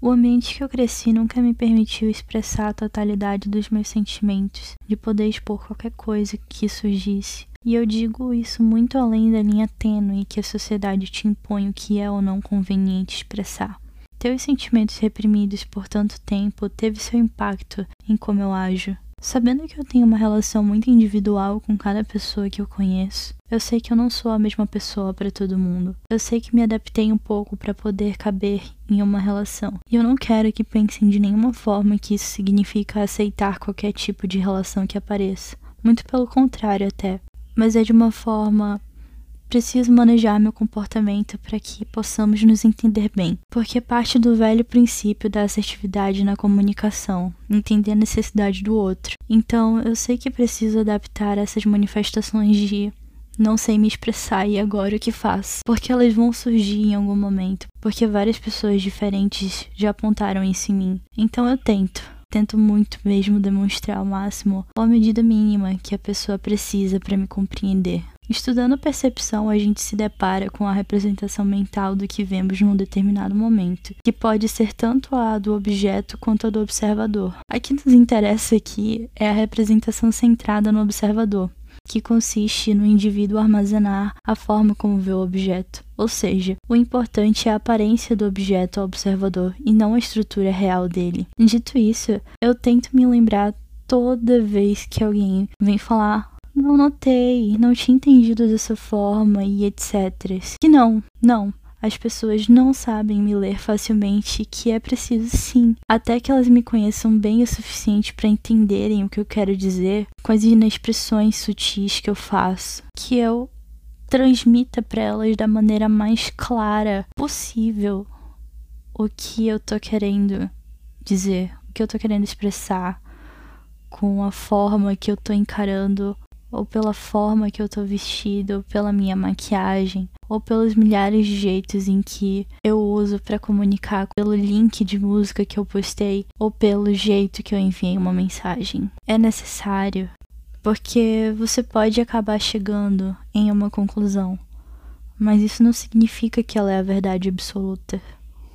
O ambiente que eu cresci nunca me permitiu expressar a totalidade dos meus sentimentos, de poder expor qualquer coisa que surgisse. E eu digo isso muito além da linha tênue que a sociedade te impõe o que é ou não conveniente expressar. Ter os sentimentos reprimidos por tanto tempo teve seu impacto em como eu ajo. Sabendo que eu tenho uma relação muito individual com cada pessoa que eu conheço, eu sei que eu não sou a mesma pessoa para todo mundo. Eu sei que me adaptei um pouco para poder caber em uma relação. E eu não quero que pensem de nenhuma forma que isso significa aceitar qualquer tipo de relação que apareça. Muito pelo contrário, até. Mas é de uma forma Preciso manejar meu comportamento para que possamos nos entender bem, porque parte do velho princípio da assertividade na comunicação, entender a necessidade do outro. Então, eu sei que preciso adaptar essas manifestações de não sei me expressar e agora o que faço? Porque elas vão surgir em algum momento, porque várias pessoas diferentes já apontaram isso em mim. Então eu tento, tento muito mesmo demonstrar ao máximo ou a medida mínima que a pessoa precisa para me compreender. Estudando percepção, a gente se depara com a representação mental do que vemos num determinado momento, que pode ser tanto a do objeto quanto a do observador. A que nos interessa aqui é a representação centrada no observador, que consiste no indivíduo armazenar a forma como vê o objeto. Ou seja, o importante é a aparência do objeto ao observador e não a estrutura real dele. Dito isso, eu tento me lembrar toda vez que alguém vem falar não notei, não tinha entendido dessa forma e etc. Que não, não. As pessoas não sabem me ler facilmente, que é preciso sim, até que elas me conheçam bem o suficiente para entenderem o que eu quero dizer com as inexpressões sutis que eu faço, que eu transmita para elas da maneira mais clara possível o que eu tô querendo dizer, o que eu tô querendo expressar, com a forma que eu tô encarando ou pela forma que eu tô vestido, ou pela minha maquiagem, ou pelos milhares de jeitos em que eu uso para comunicar, pelo link de música que eu postei, ou pelo jeito que eu enviei uma mensagem. É necessário, porque você pode acabar chegando em uma conclusão, mas isso não significa que ela é a verdade absoluta.